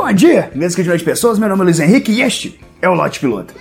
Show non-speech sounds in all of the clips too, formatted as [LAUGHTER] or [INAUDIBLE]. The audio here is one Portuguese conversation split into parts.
Bom dia, mesmo que de pessoas, meu nome é Luiz Henrique e este é o Lote Piloto.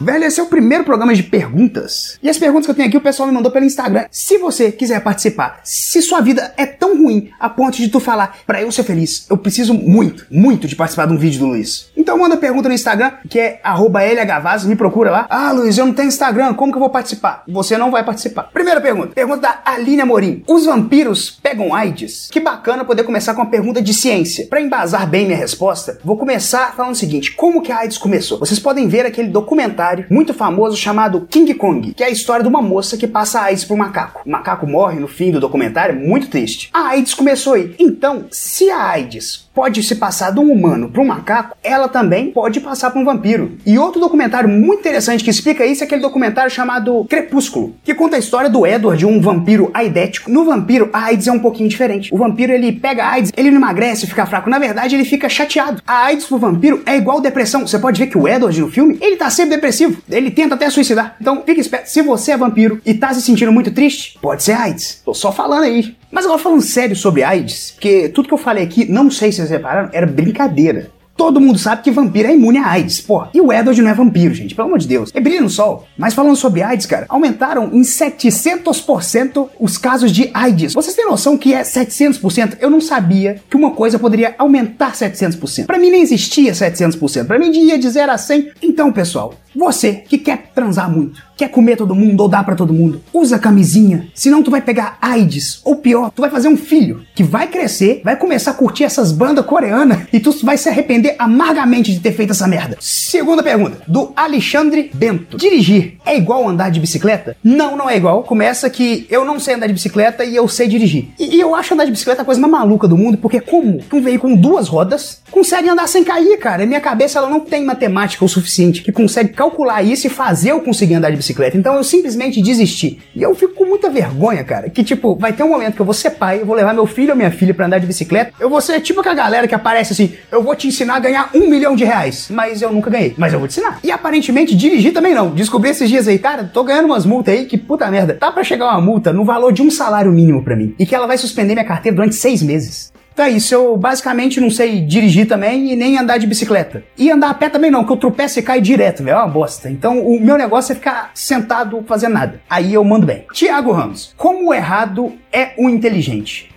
Velho, esse é o primeiro programa de perguntas. E as perguntas que eu tenho aqui o pessoal me mandou pelo Instagram. Se você quiser participar, se sua vida é tão ruim a ponto de tu falar, para eu ser feliz, eu preciso muito, muito de participar de um vídeo do Luiz. Então manda pergunta no Instagram, que é lhvaz, me procura lá. Ah, Luiz, eu não tenho Instagram, como que eu vou participar? Você não vai participar. Primeira pergunta, pergunta da Aline Amorim. Os vampiros pegam AIDS? Que bacana poder começar com uma pergunta de ciência. Para embasar bem minha resposta, vou começar falando o seguinte, como que a AIDS começou? Vocês podem ver aquele documentário documentário muito famoso chamado King Kong, que é a história de uma moça que passa AIDS pro macaco. O macaco morre no fim do documentário, muito triste. A AIDS começou aí. Então, se a AIDS pode se passar de um humano para um macaco, ela também pode passar para um vampiro. E outro documentário muito interessante que explica isso é aquele documentário chamado Crepúsculo, que conta a história do Edward, um vampiro aidético. No vampiro, a AIDS é um pouquinho diferente. O vampiro, ele pega a AIDS, ele não emagrece, fica fraco. Na verdade, ele fica chateado. A AIDS pro vampiro é igual depressão. Você pode ver que o Edward no filme, ele tá sempre depressivo. Ele tenta até suicidar. Então, fique esperto. Se você é vampiro e tá se sentindo muito triste, pode ser AIDS. Tô só falando aí. Mas agora falando sério sobre AIDS, porque tudo que eu falei aqui, não sei se vocês repararam, era brincadeira. Todo mundo sabe que vampiro é imune a AIDS, pô. E o Edward não é vampiro, gente, pelo amor de Deus. É brilha no sol. Mas falando sobre AIDS, cara, aumentaram em 700% os casos de AIDS. Vocês têm noção que é 700%? Eu não sabia que uma coisa poderia aumentar 700%. Para mim nem existia 700%. Para mim ia de 0 a 100. Então, pessoal, você que quer transar muito, quer comer todo mundo ou dar para todo mundo, usa camisinha, senão tu vai pegar AIDS, ou pior, tu vai fazer um filho que vai crescer, vai começar a curtir essas bandas coreanas [LAUGHS] e tu vai se arrepender amargamente de ter feito essa merda. Segunda pergunta, do Alexandre Bento. Dirigir é igual andar de bicicleta? Não, não é igual. Começa que eu não sei andar de bicicleta e eu sei dirigir. E, e eu acho andar de bicicleta a coisa mais maluca do mundo, porque como um veículo com duas rodas consegue andar sem cair, cara? Minha cabeça ela não tem matemática o suficiente que consegue calcular isso e fazer eu conseguir andar de bicicleta. Então eu simplesmente desisti. E eu fico com muita vergonha, cara. Que tipo, vai ter um momento que eu vou ser pai, eu vou levar meu filho ou minha filha para andar de bicicleta. Eu vou ser tipo aquela galera que aparece assim: eu vou te ensinar a ganhar um milhão de reais. Mas eu nunca ganhei. Mas eu vou te ensinar. E aparentemente dirigir também não. Descobri esses dias aí, cara, tô ganhando umas multas aí que puta merda. Tá para chegar uma multa no valor de um salário mínimo para mim. E que ela vai suspender minha carteira durante seis meses. Então é isso, eu basicamente não sei dirigir também e nem andar de bicicleta. E andar a pé também não, que eu tropeço e caio direto, velho, é uma bosta. Então o meu negócio é ficar sentado fazendo nada. Aí eu mando bem. Tiago Ramos, como o errado é o inteligente?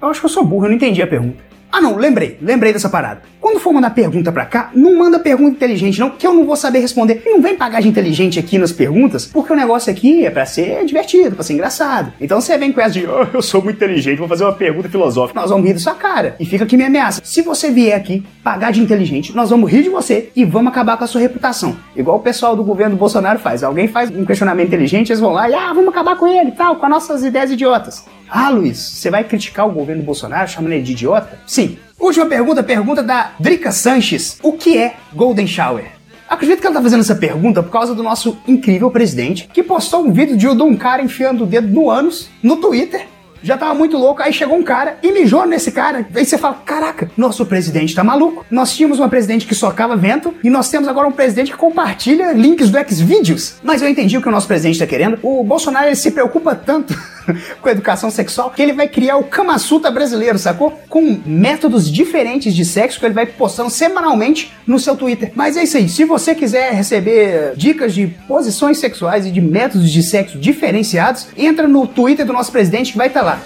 Eu acho que eu sou burro, eu não entendi a pergunta. Ah não, lembrei, lembrei dessa parada. Quando for mandar pergunta pra cá, não manda pergunta inteligente não, que eu não vou saber responder. E não vem pagar de inteligente aqui nas perguntas, porque o negócio aqui é pra ser divertido, pra ser engraçado. Então você vem com essa de, oh, eu sou muito inteligente, vou fazer uma pergunta filosófica. Nós vamos rir da sua cara. E fica aqui minha ameaça. Se você vier aqui pagar de inteligente, nós vamos rir de você e vamos acabar com a sua reputação. Igual o pessoal do governo Bolsonaro faz. Alguém faz um questionamento inteligente, eles vão lá e, ah, vamos acabar com ele tal, com as nossas ideias idiotas. Ah, Luiz, você vai criticar o governo Bolsonaro chamando ele de idiota? Sim. Última pergunta, pergunta da Drica Sanches. O que é Golden Shower? Acredito que ela tá fazendo essa pergunta por causa do nosso incrível presidente, que postou um vídeo de um cara enfiando o dedo no ânus no Twitter já tava muito louco, aí chegou um cara e mijou nesse cara. Aí você fala: caraca, nosso presidente tá maluco. Nós tínhamos uma presidente que socava vento e nós temos agora um presidente que compartilha links do Xvideos. Mas eu entendi o que o nosso presidente tá querendo. O Bolsonaro ele se preocupa tanto [LAUGHS] com educação sexual que ele vai criar o Kama Sutra brasileiro, sacou? Com métodos diferentes de sexo que ele vai postando semanalmente no seu Twitter. Mas é isso aí. Se você quiser receber dicas de posições sexuais e de métodos de sexo diferenciados, entra no Twitter do nosso presidente que vai estar tá lá.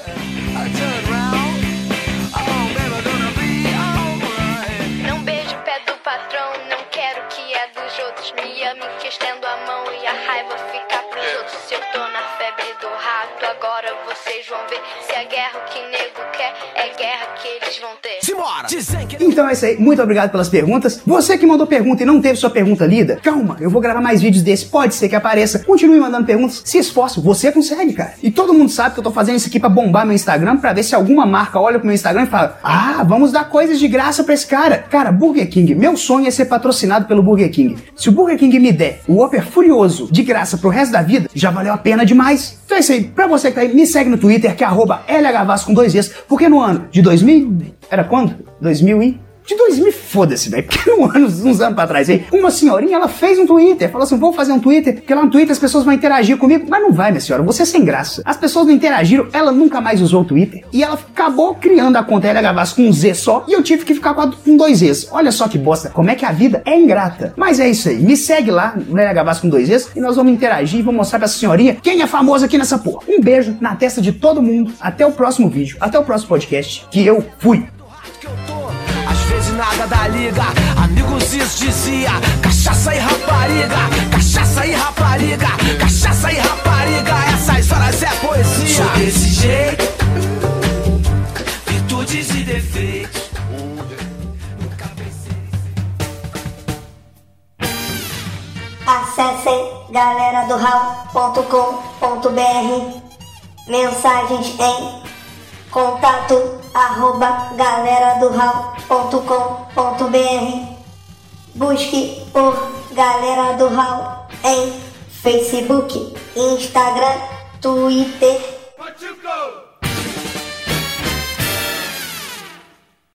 Não beijo pé do patrão, não agora vocês vão ver. Se a guerra que nego quer, é guerra que eles vão ter. Simbora! Então é isso aí, muito obrigado pelas perguntas. Você que mandou pergunta e não teve sua pergunta lida, calma, eu vou gravar mais vídeos desse, pode ser que apareça. Continue mandando perguntas, se esforce, você consegue, cara. E todo mundo sabe que eu tô fazendo isso aqui pra bombar meu Instagram, pra ver se alguma marca olha pro meu Instagram e fala: Ah, vamos dar coisas de graça pra esse cara. Cara, Burger King, meu sonho é ser patrocinado pelo Burger King. Se o Burger King me der o Whopper Furioso de graça pro resto da vida, já valeu a pena demais. Então é isso aí, pra você que tá aí, me segue no Twitter, que é arroba LHVAS com dois S, porque no ano de 2000. Era quando? 2000 e de 2000, foda-se, velho, porque um anos, uns anos pra trás aí, uma senhorinha, ela fez um Twitter, falou assim, vou fazer um Twitter, porque lá no Twitter as pessoas vão interagir comigo, mas não vai, minha senhora, você é sem graça. As pessoas não interagiram, ela nunca mais usou o Twitter, e ela acabou criando a conta LH Vasco com um Z só, e eu tive que ficar com dois Zs. Olha só que bosta, como é que a vida é ingrata. Mas é isso aí, me segue lá no LH com dois Zs, e nós vamos interagir e vou mostrar pra essa senhorinha quem é famoso aqui nessa porra. Um beijo na testa de todo mundo, até o próximo vídeo, até o próximo podcast, que eu fui. Nada da liga, amigos isso dizia Cachaça e rapariga, cachaça e rapariga Cachaça e rapariga, essas horas é poesia. Sou desse jeito, virtudes e defeitos. Acessem galera do Mensagens em contato arroba galera do Busque por Galera do Hall em Facebook, Instagram, Twitter